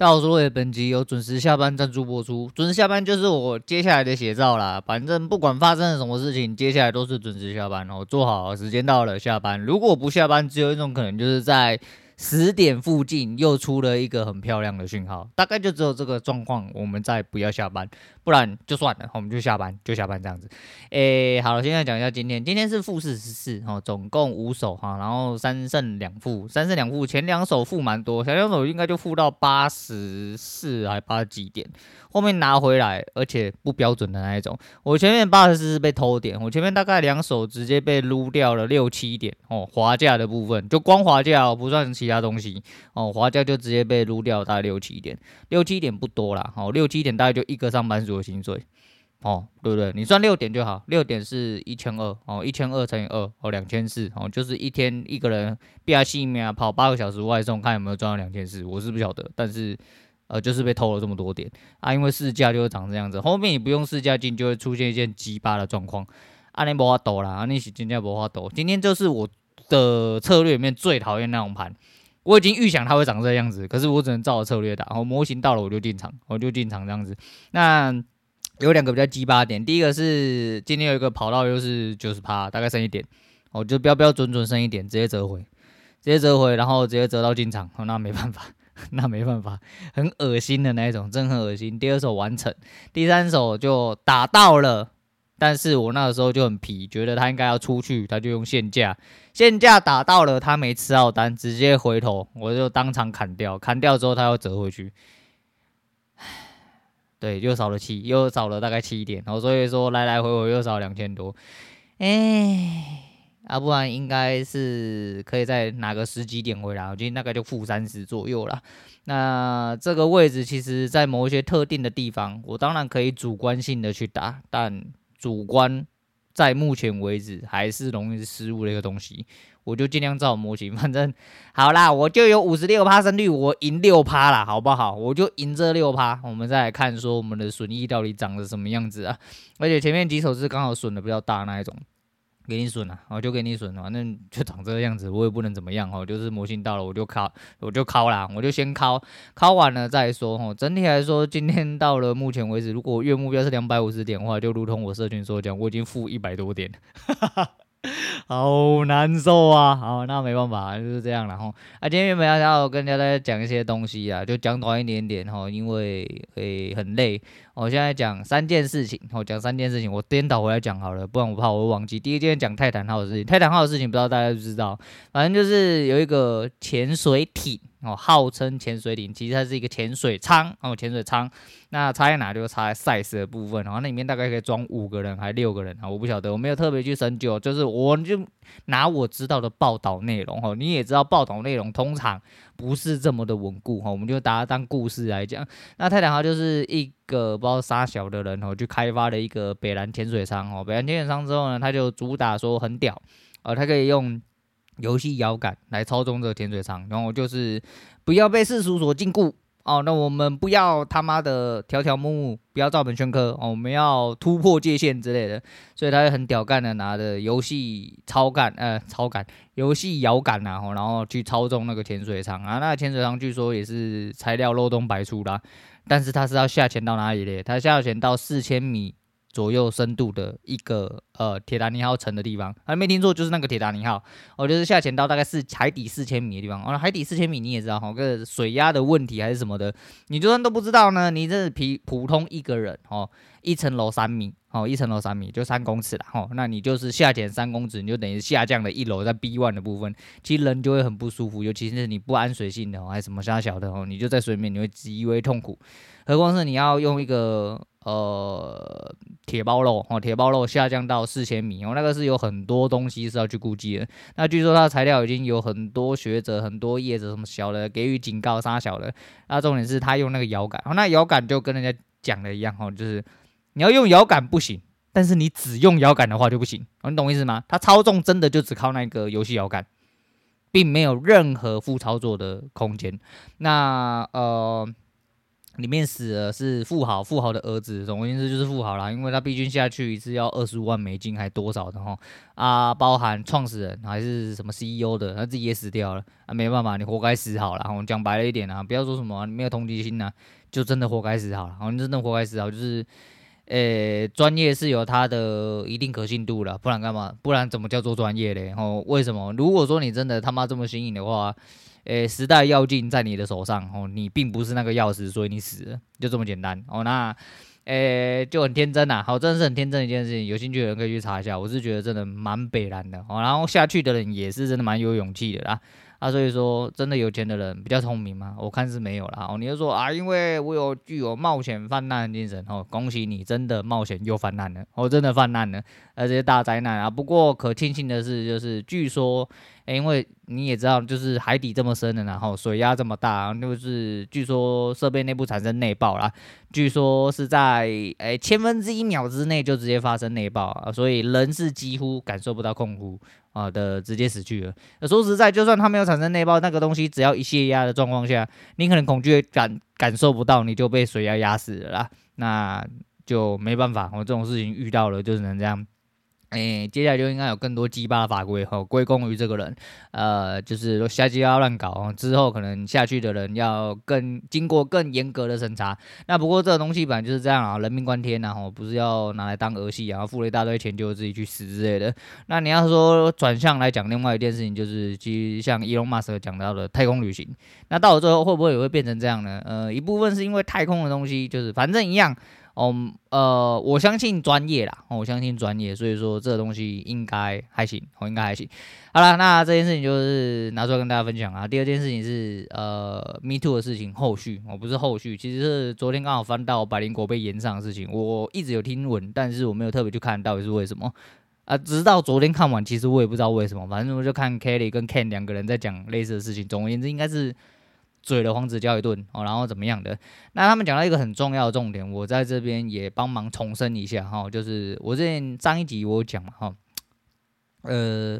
大家好，本集由准时下班赞助播出。准时下班就是我接下来的写照啦。反正不管发生了什么事情，接下来都是准时下班哦。做好，时间到了下班。如果不下班，只有一种可能，就是在。十点附近又出了一个很漂亮的讯号，大概就只有这个状况，我们再不要下班，不然就算了，我们就下班，就下班这样子。诶，好了，现在讲一下今天，今天是负四十四，哈，总共五手哈，然后三胜两负，三胜两负，前两手负蛮多，前两手应该就负到八十四还八几点，后面拿回来，而且不标准的那一种，我前面八十四是被偷点，我前面大概两手直接被撸掉了六七点哦，滑价的部分就光滑价哦，不算其。其他东西哦，滑价就直接被撸掉，大概六七点，六七点不多啦，哦，六七点大概就一个上班族的薪水，哦，对不对？你算六点就好，六点是一千二，哦，一千二乘以二，哦，两千四，哦，就是一天一个人比较细面啊跑八个小时外送，看有没有赚到两千四，我是不晓得，但是呃，就是被偷了这么多点啊，因为市价就会长这样子，后面你不用市价进，就会出现一件鸡巴的状况，啊，你无法抖啦，啊，你是今天无法抖，今天就是我的策略里面最讨厌那种盘。我已经预想它会长这样子，可是我只能照着策略打。然后模型到了我就进场，我就进场这样子。那有两个比较鸡巴点，第一个是今天有一个跑道又是九十趴，大概剩一点，我就标标准准剩一点，直接折回，直接折回，然后直接折到进场。那没办法，那没办法，很恶心的那一种，真很恶心。第二手完成，第三手就打到了。但是我那个时候就很皮，觉得他应该要出去，他就用限价，限价打到了，他没吃到单，直接回头，我就当场砍掉，砍掉之后他又折回去，对，又少了七，又少了大概七点，然后所以说来来回回又少两千多，哎，啊不然应该是可以再拿个十几点回来，我觉得大概就负三十左右了。那这个位置其实在某一些特定的地方，我当然可以主观性的去打，但。主观在目前为止还是容易失误的一个东西，我就尽量照模型，反正好啦，我就有五十六趴胜率，我赢六趴啦，好不好？我就赢这六趴，我们再来看说我们的损益到底长得什么样子啊？而且前面几手是刚好损的比较大那一种。给你损了，我就给你损了，反正就长这个样子，我也不能怎么样哦。就是模型到了，我就敲，我就敲啦，我就先敲，敲完了再说哦。整体来说，今天到了目前为止，如果月目标是两百五十点的话，就如同我社群所讲，我已经负一百多点。好难受啊！好，那没办法，就是这样了。然后啊，今天原本要要跟大家讲一些东西啊，就讲短一点点哈，因为会很累。我现在讲三件事情，我讲三件事情，我颠倒回来讲好了，不然我怕我会忘记。第一件讲泰坦号的事情，泰坦号的事情不知道大家知不知道，反正就是有一个潜水艇。哦，号称潜水艇，其实它是一个潜水舱哦，潜水舱。那插在哪就插在 size 的部分，然后那里面大概可以装五个人还六个人啊，我不晓得，我没有特别去深究，就是我就拿我知道的报道内容哈，你也知道报道内容通常不是这么的稳固哈，我们就把它当故事来讲。那泰坦号就是一个不知道啥小的人哦，去开发了一个北蓝潜水舱哦，北蓝潜水舱之后呢，他就主打说很屌，呃，他可以用。游戏摇杆来操纵这个潜水舱，然后就是不要被世俗所禁锢哦。那我们不要他妈的条条目目，不要照本宣科哦。我们要突破界限之类的，所以他就很屌干的拿着游戏操杆呃操杆游戏摇杆然后然后去操纵那个潜水舱啊。那个潜水舱据说也是材料漏洞百出啦，但是他是要下潜到哪里嘞？他下潜到四千米。左右深度的一个呃铁达尼号沉的地方，还没听错，就是那个铁达尼号，哦，就是下潜到大概是海底四千米的地方，哦，海底四千米你也知道哈，个水压的问题还是什么的，你就算都不知道呢，你这是普普通一个人哦，一层楼三米，哦，一层楼三米就三公尺了，哦，那你就是下潜三公尺，你就等于下降了一楼在 B one 的部分，其实人就会很不舒服，尤其是你不安水性的哦，还是什么虾小的哦，你就在水面你会极为痛苦，何况是你要用一个。呃，铁包肉哦，铁包肉下降到四千米哦，那个是有很多东西是要去估计的。那据说它的材料已经有很多学者、很多业者什么小的给予警告，杀小的。那重点是他用那个摇杆，那摇杆就跟人家讲的一样哦，就是你要用摇杆不行，但是你只用摇杆的话就不行。你懂意思吗？他操纵真的就只靠那个游戏摇杆，并没有任何副操作的空间。那呃。里面死的是富豪，富豪的儿子，总而言之就是富豪啦，因为他毕竟下去一次要二十五万美金，还多少的哈啊，包含创始人还是什么 CEO 的，他自己也死掉了啊，没办法，你活该死好了。我讲白了一点啊，不要说什么、你没有同情心呐、啊，就真的活该死好了。好，你真的活该死好，就是，呃、专业是有它的一定可信度了，不然干嘛？不然怎么叫做专业嘞？然后为什么？如果说你真的他妈这么新颖的话。诶、时代要进在你的手上哦，你并不是那个钥匙，所以你死了，就这么简单哦。那诶、就很天真呐，好，真的是很天真的一件事情。有兴趣的人可以去查一下，我是觉得真的蛮北然的哦。然后下去的人也是真的蛮有勇气的啦。啊，所以说真的有钱的人比较聪明吗？我看是没有啦。哦，你就说啊，因为我有具有冒险犯难的精神哦，恭喜你，真的冒险又犯难了，哦，真的犯难了，而且大灾难啊。不过可庆幸的是，就是据说。因为你也知道，就是海底这么深的，然后水压这么大，就是据说设备内部产生内爆啦，据说是在诶、千分之一秒之内就直接发生内爆啊，所以人是几乎感受不到空腹啊的直接死去了。说实在，就算它没有产生内爆，那个东西只要一泄压的状况下，你可能恐惧感感受不到，你就被水压压死了啦，那就没办法，我这种事情遇到了就只能这样。诶、接下来就应该有更多鸡巴的法规哈，归功于这个人，呃，就是瞎鸡巴乱搞，之后可能下去的人要更经过更严格的审查。那不过这个东西本来就是这样啊，人命关天呐，吼，不是要拿来当儿戏啊，付了一大堆钱就自己去死之类的。那你要说转向来讲，另外一件事情就是，其实像伊隆马斯克讲到的太空旅行，那到了最后会不会也会变成这样呢？呃，一部分是因为太空的东西就是反正一样。哦，呃，我相信专业啦，我相信专业，所以说这个东西应该还行，我应该还行。好了，那这件事情就是拿出来跟大家分享啊。第二件事情是呃，Me Too 的事情后续，我不是后续，其实是昨天刚好翻到百灵果被延上的事情，我一直有听闻，但是我没有特别去看到底是为什么啊。直到昨天看完，其实我也不知道为什么，反正我就看 Kelly 跟 Ken 两个人在讲类似的事情。总而言之，应该是。嘴了黄子佼一顿哦，然后怎么样的？那他们讲到一个很重要的重点，我在这边也帮忙重申一下哈，就是我之前上一集我讲嘛哈，呃，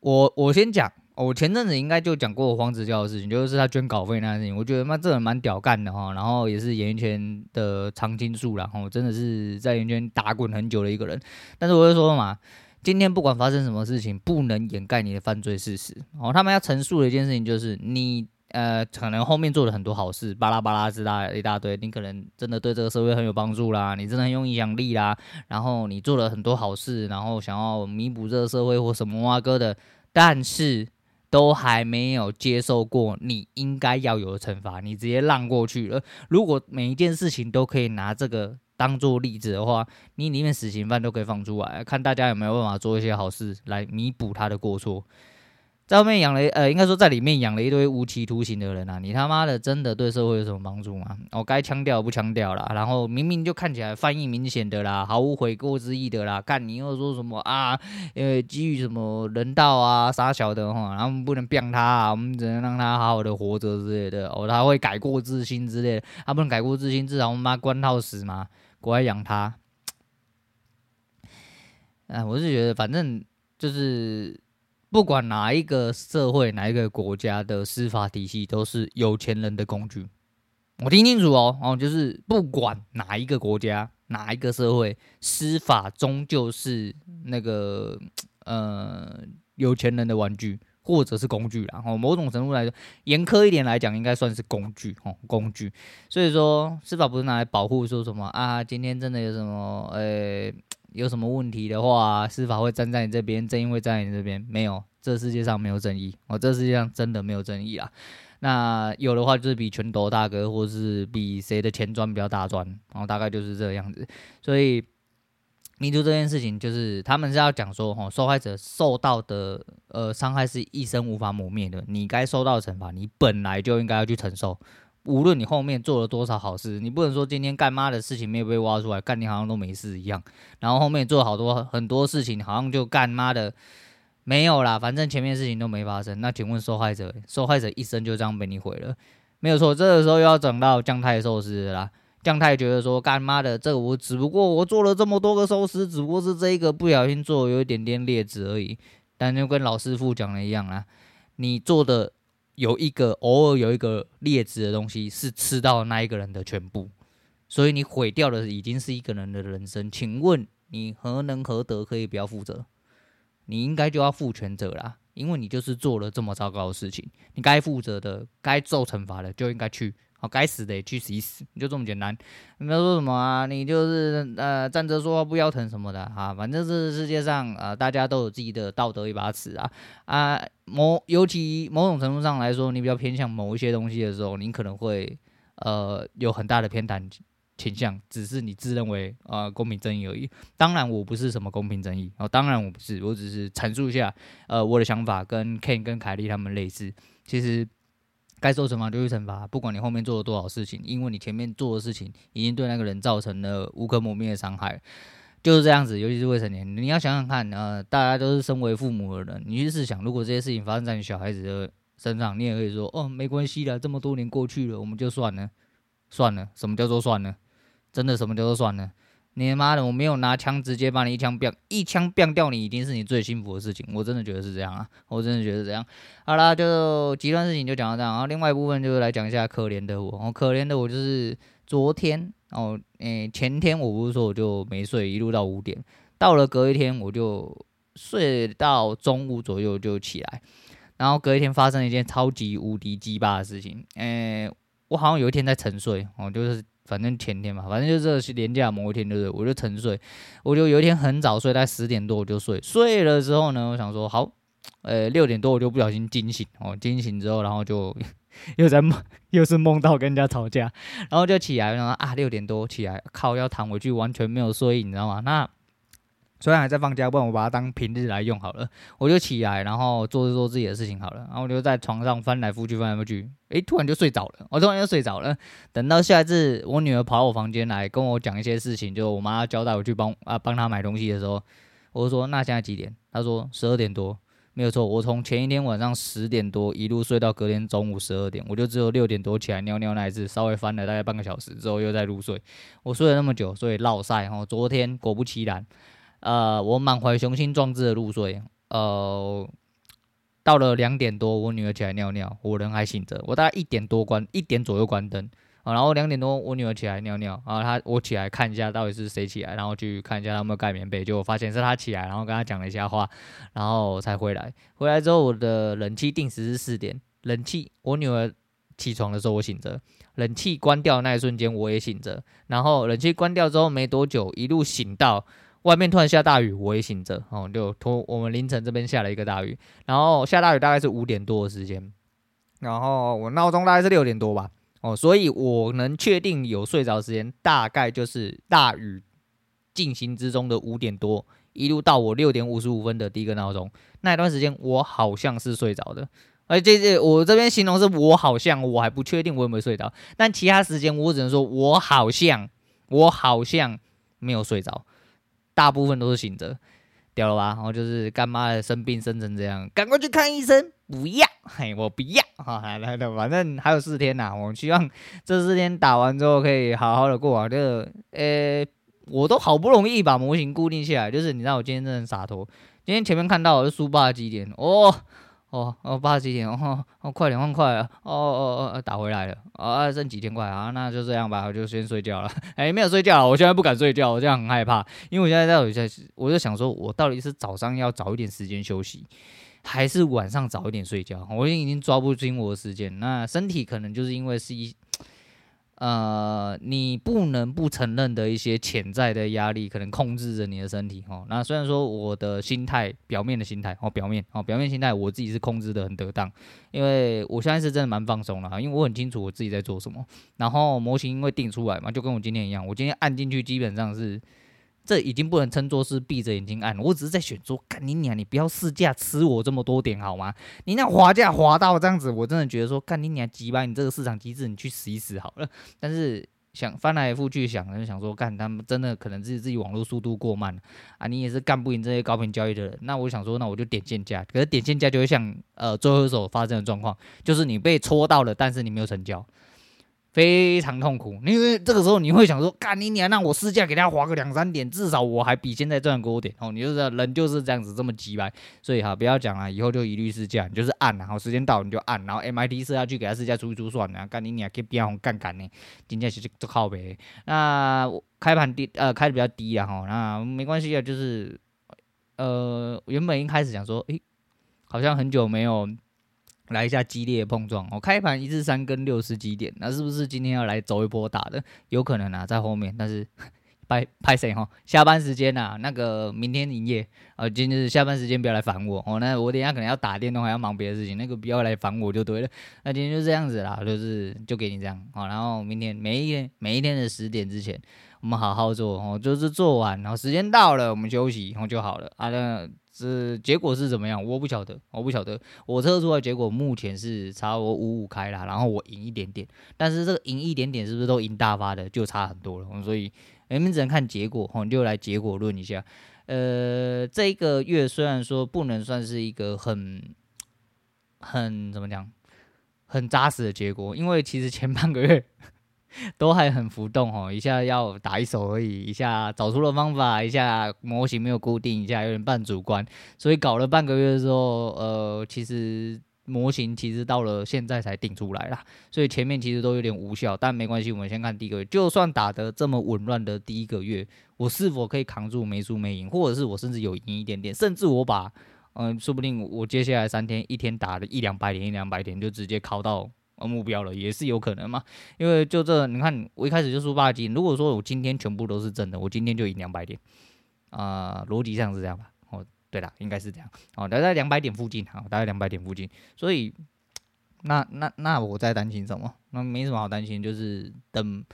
我我先讲，我前阵子应该就讲过黄子佼的事情，就是他捐稿费那件事情，我觉得妈这人蛮屌干的哈，然后也是演艺圈的常青树啦，哈，真的是在演艺圈打滚很久的一个人，但是我就说嘛，今天不管发生什么事情，不能掩盖你的犯罪事实哦，他们要陈述的一件事情就是你。呃，可能后面做了很多好事，巴拉巴拉之大一大堆，你可能真的对这个社会很有帮助啦，你真的很有影响力啦，然后你做了很多好事，然后想要弥补这个社会或什么哇哥的，但是都还没有接受过你应该要有的惩罚，你直接让过去了。如果每一件事情都可以拿这个当做例子的话，你里面死刑犯都可以放出来，看大家有没有办法做一些好事来弥补他的过错。在外面养了，呃，应该说在里面养了一堆无期徒刑的人啊！你他妈的真的对社会有什么帮助吗？我该枪掉不枪掉了，然后明明就看起来犯意明显的啦，毫无悔过之意的啦，看你又说什么啊？因为基于什么人道啊，啥小的哈，然后不能变他啊，我们只能让他好好的活着之类的哦，他会改过自新之类的，他不能改过自新，至少我们妈关到死嘛，国外养他。哎，我是觉得反正就是。不管哪一个社会、哪一个国家的司法体系，都是有钱人的工具。我听清楚哦，哦，就是不管哪一个国家、哪一个社会，司法终究是那个呃有钱人的玩具，或者是工具啦。哦，某种程度来说，严苛一点来讲，应该算是工具哦，工具。所以说，司法不是拿来保护说什么啊？今天真的有什么呃？欸有什么问题的话，司法会站在你这边，正义会站在你这边。没有，这世界上没有正义，哦，这世界上真的没有正义啊。那有的话，就是比拳头大哥，或是比谁的钱庄比较大庄，然后大概就是这个样子。所以民族这件事情，就是他们是要讲说，哦，受害者受到的呃伤害是一生无法抹灭的，你该受到惩罚，你本来就应该要去承受。无论你后面做了多少好事，你不能说今天干妈的事情没有被挖出来，干你好像都没事一样。然后后面做好多很多事情，好像就干妈的没有啦，反正前面事情都没发生。那请问受害者，受害者一生就这样被你毁了？没有错，这个时候又要整到将太寿司啦。将太觉得说干妈的这个我只不过我做了这么多个寿司，只不过是这一个不小心做有一点点劣质而已。但就跟老师傅讲的一样啦，你做的。有一个偶尔有一个劣质的东西是吃到那一个人的全部，所以你毁掉的已经是一个人的人生。请问你何能何德可以不要负责？你应该就要负全责啦，因为你就是做了这么糟糕的事情，你该负责的、该受惩罚的就应该去。好，该死的去死一死，就这么简单。你不要说什么啊，你就是呃站着说话不腰疼什么的啊，反正这世界上啊、大家都有自己的道德一把尺啊啊，某尤其某种程度上来说，你比较偏向某一些东西的时候，你可能会呃有很大的偏袒倾向，只是你自认为啊、公平正义而已。当然我不是什么公平正义，哦，当然我不是，我只是阐述一下呃我的想法，跟 Ken 跟凯莉他们类似，其实。该受惩罚就去惩罚，不管你后面做了多少事情，因为你前面做的事情已经对那个人造成了无可磨灭的伤害，就是这样子。尤其是未成年，你要想想看，呃，大家都是身为父母的人，你去试想，如果这些事情发生在你小孩子的身上，你也可以说，哦，没关系的，这么多年过去了，我们就算了，算了。什么叫做算了？真的，什么叫做算了？你妈的，我没有拿枪直接把你一枪毙，一枪毙掉你，已经是你最幸福的事情。我真的觉得是这样啊，我真的觉得是这样。好啦，就极端事情就讲到这样。然后另外一部分就是来讲一下可怜的我。哦，可怜的我就是昨天哦，诶、前天我不是说我就没睡，一路到五点，到了隔一天我就睡到中午左右就起来，然后隔一天发生一件超级无敌鸡巴的事情。诶、我好像有一天在沉睡哦，就是。反正前天嘛，反正就是连假某一天，对不对？我就沉睡，我就有一天很早睡，大概十点多我就睡。睡了之后呢，我想说好，呃，六点多我就不小心惊醒哦，惊醒之后，然后就 又在梦，又是梦到跟人家吵架，然后就起来，然后啊，六点多起来，靠，要躺回去，完全没有睡意，你知道吗？那。虽然还在放假，不然我把它当平日来用好了。我就起来，然后做做自己的事情好了。然后我就在床上翻来覆去，翻来覆去，诶，突然就睡着了。我突然就睡着了。等到下一次我女儿跑我房间来跟我讲一些事情，就我妈交代我去帮啊帮她买东西的时候，我就说那现在几点？她说十二点多，没有错。我从前一天晚上十点多一路睡到隔天中午十二点，我就只有六点多起来尿尿那一次，稍微翻了大概半个小时之后又在入睡。我睡了那么久，所以落晒。然后昨天果不其然。呃，我满怀雄心壮志的入睡，呃，到了两点多，我女儿起来尿尿，我人还醒着。我大概一点多关，一点左右关灯，啊，然后两点多我女儿起来尿尿，然后她我起来看一下到底是谁起来，然后去看一下她有没有盖棉被，结果发现是她起来，然后跟她讲了一下话，然后才回来。回来之后，我的冷气定时是四点，冷气我女儿起床的时候我醒着，冷气关掉那一瞬间我也醒着，然后冷气关掉之后没多久，一路醒到。外面突然下大雨，我也醒着哦，就托我们凌晨这边下了一个大雨，然后下大雨大概是五点多的时间，然后我闹钟大概是六点多吧，哦，所以我能确定有睡着时间大概就是大雨进行之中的五点多，一路到我六点五十五分的第一个闹钟，那一段时间我好像是睡着的，而这这我这边形容是我好像，我还不确定我有没有睡着，但其他时间我只能说我好像我好像没有睡着。大部分都是醒着，屌了吧？然后就是干妈生病生成这样，赶快去看医生。不要，嘿，我不要。哈，来来来，反正还有四天呐，我希望这四天打完之后可以好好的过完。这个，呃，我都好不容易把模型固定下来，就是你知道我今天真的洒脱。今天前面看到我是输八几点哦。哦哦，八十几点哦哦，快两万块了哦哦哦，打回来了啊，剩几千块啊，那就这样吧，我就先睡觉了。哎、没有睡觉，我现在不敢睡觉，我这样很害怕，因为我现在在我在，我就想说，我到底是早上要早一点时间休息，还是晚上早一点睡觉？我已经抓不清我的时间，那身体可能就是因为是一。呃，你不能不承认的一些潜在的压力，可能控制着你的身体哦。那虽然说我的心态，表面的心态哦，表面哦，表面心态，我自己是控制的很得当，因为我现在是真的蛮放松了，因为我很清楚我自己在做什么。然后模型因为定出来嘛，就跟我今天一样，我今天按进去基本上是。这已经不能称作是闭着眼睛按，我只是在选说，干你娘，你不要试驾吃我这么多点好吗？你那滑价滑到这样子，我真的觉得说，干你娘鸡巴，你这个市场机制，你去死一死好了。但是想翻来覆去想，就想说，干他们真的可能自己自己网络速度过慢啊，你也是干不赢这些高频交易的人。那我想说，那我就点限价，可是点限价就会像呃最后一手发生的状况，就是你被戳到了，但是你没有成交。非常痛苦，因为这个时候你会想说，干你你还让我试驾给他划个两三点，至少我还比现在赚多点哦。你就是人就是这样子这么鸡掰，所以哈不要讲了，以后就一律试驾，你就是按，然后时间到你就按，然后 MIT 设下去给他试驾出一出算了，干你你还可以变红干干呢，今天其实就靠呗。那开盘低呃开的比较低啊哈，那没关系啊，就是呃原本一开始想说，诶，好像很久没有。来一下激烈的碰撞，我、哦、开盘一至三跟六十几点，那是不是今天要来走一波打的？有可能啊，在后面，但是 拍拍谁哈？下班时间啊，那个明天营业啊，今天是下班时间不要来烦我哦。那我等一下可能要打电动，还要忙别的事情，那个不要来烦我就对了。那今天就这样子啦，就是就给你这样好，然后明天每一天每一天的十点之前，我们好好做哦，就是做完，然后时间到了我们休息，然后就好了啊。那。是结果是怎么样？我不晓得，我不晓得。我测出来结果目前是差我五五开啦，然后我赢一点点。但是这个赢一点点是不是都赢大发的？就差很多了。所以你们只能看结果，我们就来结果论一下。呃，这一个月虽然说不能算是一个很很怎么讲，很扎实的结果，因为其实前半个月。都还很浮动哦，一下要打一手而已，一下找出了方法，一下模型没有固定，一下有点半主观，所以搞了半个月之后，呃，其实模型其实到了现在才定出来啦，所以前面其实都有点无效，但没关系，我们先看第一个月，就算打得这么紊乱的第一个月，我是否可以扛住没输没赢，或者是我甚至有赢一点点，甚至我把，嗯、说不定我接下来三天一天打了一两百点一两百点就直接考到。目标了也是有可能嘛，因为就这，你看我一开始就输八斤，如果说我今天全部都是正的，我今天就赢两百点，啊、逻辑上是这样吧？哦，对了，应该是这样，哦，大概两百点附近，好，大概两百点附近，所以那那那我在担心什么？那没什么好担心，就是等。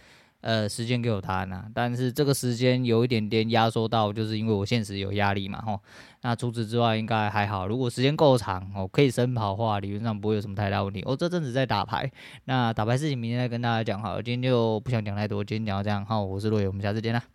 呃，时间给我答案啊，但是这个时间有一点点压缩到，就是因为我现实有压力嘛，吼。那除此之外应该还好，如果时间够长，哦，可以深跑的话，理论上不会有什么太大问题。我、这阵子在打牌，那打牌事情明天再跟大家讲好了，今天就不想讲太多，今天讲到这样，好，我是洛野，我们下次见啦。